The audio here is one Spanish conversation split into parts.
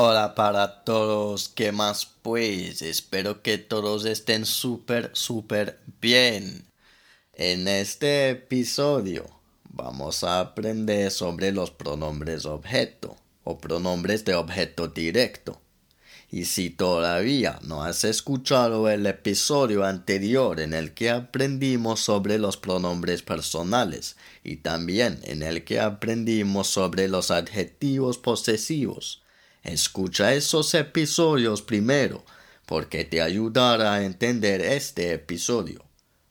Hola para todos, ¿qué más pues? Espero que todos estén súper, súper bien. En este episodio vamos a aprender sobre los pronombres objeto o pronombres de objeto directo. Y si todavía no has escuchado el episodio anterior en el que aprendimos sobre los pronombres personales y también en el que aprendimos sobre los adjetivos posesivos, Escucha esos episodios primero, porque te ayudará a entender este episodio.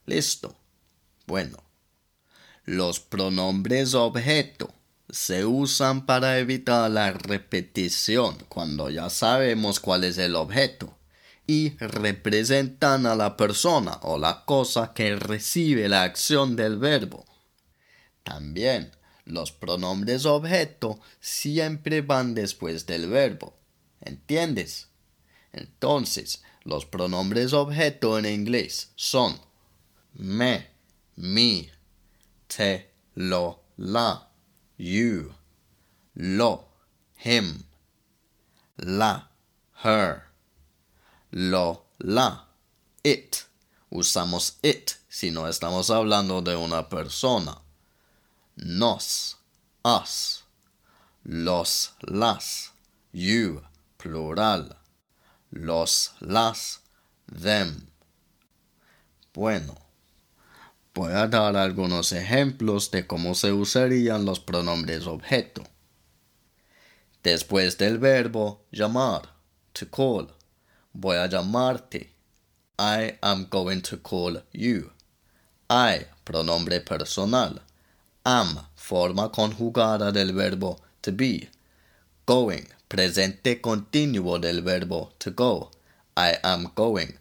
¿Listo? Bueno, los pronombres objeto se usan para evitar la repetición cuando ya sabemos cuál es el objeto y representan a la persona o la cosa que recibe la acción del verbo. También los pronombres objeto siempre van después del verbo. ¿Entiendes? Entonces, los pronombres objeto en inglés son me, me, te, lo, la, you, lo, him, la, her, lo, la, it. Usamos it si no estamos hablando de una persona nos, us, los, las, you, plural, los, las, them. Bueno, voy a dar algunos ejemplos de cómo se usarían los pronombres objeto. Después del verbo llamar, to call, voy a llamarte. I am going to call you. I, pronombre personal am, forma conjugada del verbo to be. Going, presente continuo del verbo to go. I am going.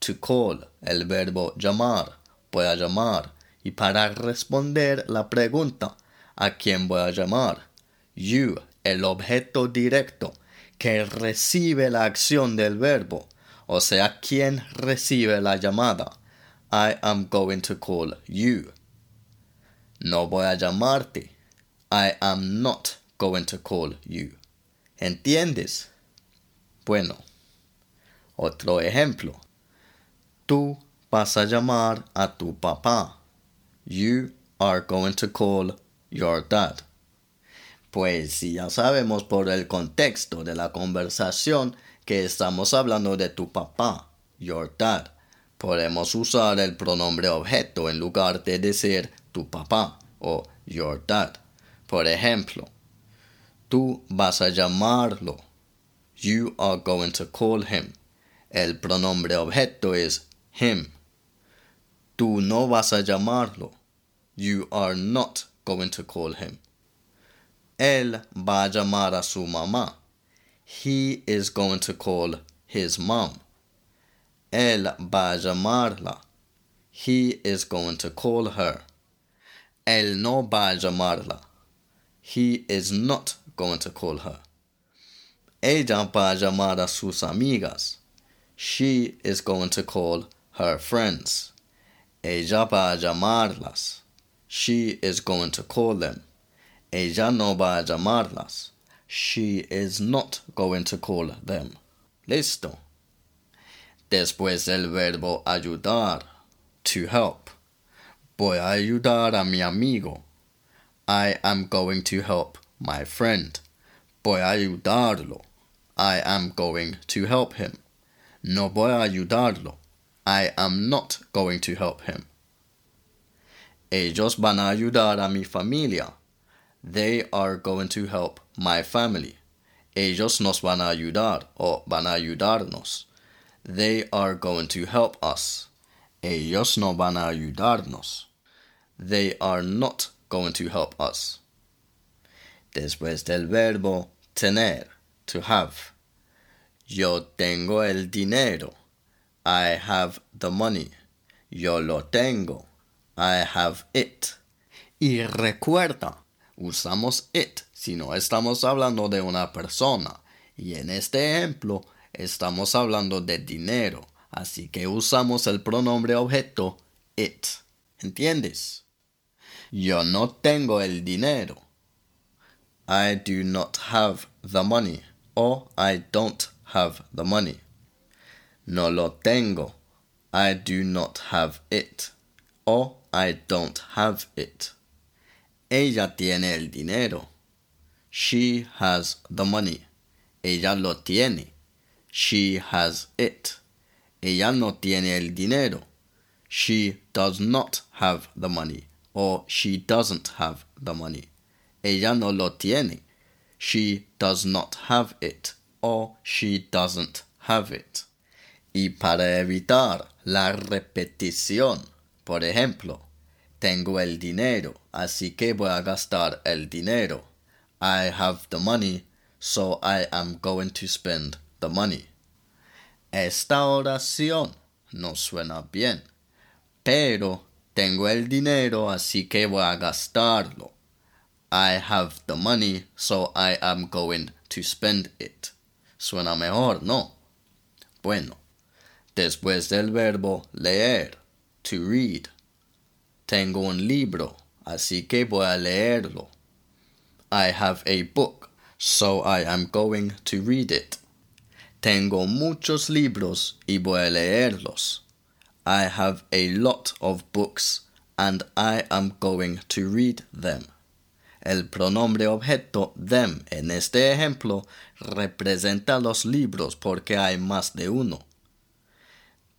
To call, el verbo llamar. Voy a llamar. Y para responder la pregunta, ¿a quién voy a llamar? You, el objeto directo que recibe la acción del verbo, o sea, ¿quién recibe la llamada. I am going to call you. No voy a llamarte. I am not going to call you. ¿Entiendes? Bueno, otro ejemplo. Tú vas a llamar a tu papá. You are going to call your dad. Pues si ya sabemos por el contexto de la conversación que estamos hablando de tu papá, your dad, podemos usar el pronombre objeto en lugar de decir tu papá o your dad. Por ejemplo, tú vas a llamarlo. You are going to call him. El pronombre objeto es him. Tú no vas a llamarlo. You are not going to call him. Él va a llamar a su mamá. He is going to call his mom. Él va a llamarla. He is going to call her. Él no va a llamarla. He is not going to call her. Ella va a llamar a sus amigas. She is going to call her friends. Ella va a llamarlas. She is going to call them. Ella no va a llamarlas. She is not going to call them. Listo. Después el verbo ayudar, to help. Voy a ayudar a mi amigo. I am going to help my friend. Voy a ayudarlo. I am going to help him. No voy a ayudarlo. I am not going to help him. Ellos van a ayudar a mi familia. They are going to help my family. Ellos nos van a ayudar o van a ayudarnos. They are going to help us. Ellos no van a ayudarnos. They are not going to help us. Después del verbo tener, to have. Yo tengo el dinero. I have the money. Yo lo tengo. I have it. Y recuerda, usamos it si no estamos hablando de una persona. Y en este ejemplo estamos hablando de dinero. Así que usamos el pronombre objeto it. ¿Entiendes? Yo no tengo el dinero. I do not have the money. O I don't have the money. No lo tengo. I do not have it. O I don't have it. Ella tiene el dinero. She has the money. Ella lo tiene. She has it. Ella no tiene el dinero. She does not have the money. Or she doesn't have the money. Ella no lo tiene. She does not have it. Or she doesn't have it. Y para evitar la repetición, por ejemplo, tengo el dinero, así que voy a gastar el dinero. I have the money, so I am going to spend the money. Esta oración no suena bien, pero tengo el dinero, así que voy a gastarlo. I have the money, so I am going to spend it. Suena mejor, ¿no? Bueno, después del verbo leer, to read. Tengo un libro, así que voy a leerlo. I have a book, so I am going to read it. Tengo muchos libros y voy a leerlos. I have a lot of books and I am going to read them. El pronombre objeto them en este ejemplo representa los libros porque hay más de uno.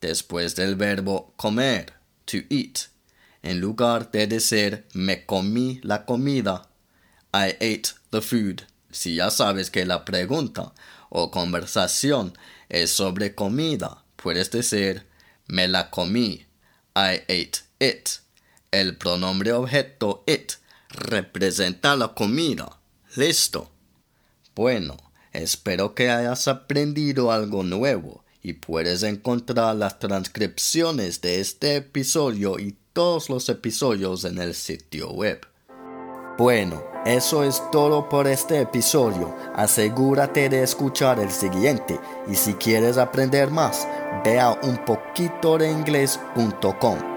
Después del verbo comer, to eat, en lugar de decir me comí la comida, I ate the food. Si ya sabes que la pregunta o conversación es sobre comida, puedes decir me la comí. I ate it. El pronombre objeto it representa la comida. Listo. Bueno, espero que hayas aprendido algo nuevo y puedes encontrar las transcripciones de este episodio y todos los episodios en el sitio web. Bueno, eso es todo por este episodio. Asegúrate de escuchar el siguiente y si quieres aprender más, ve a unpoquitodeingles.com.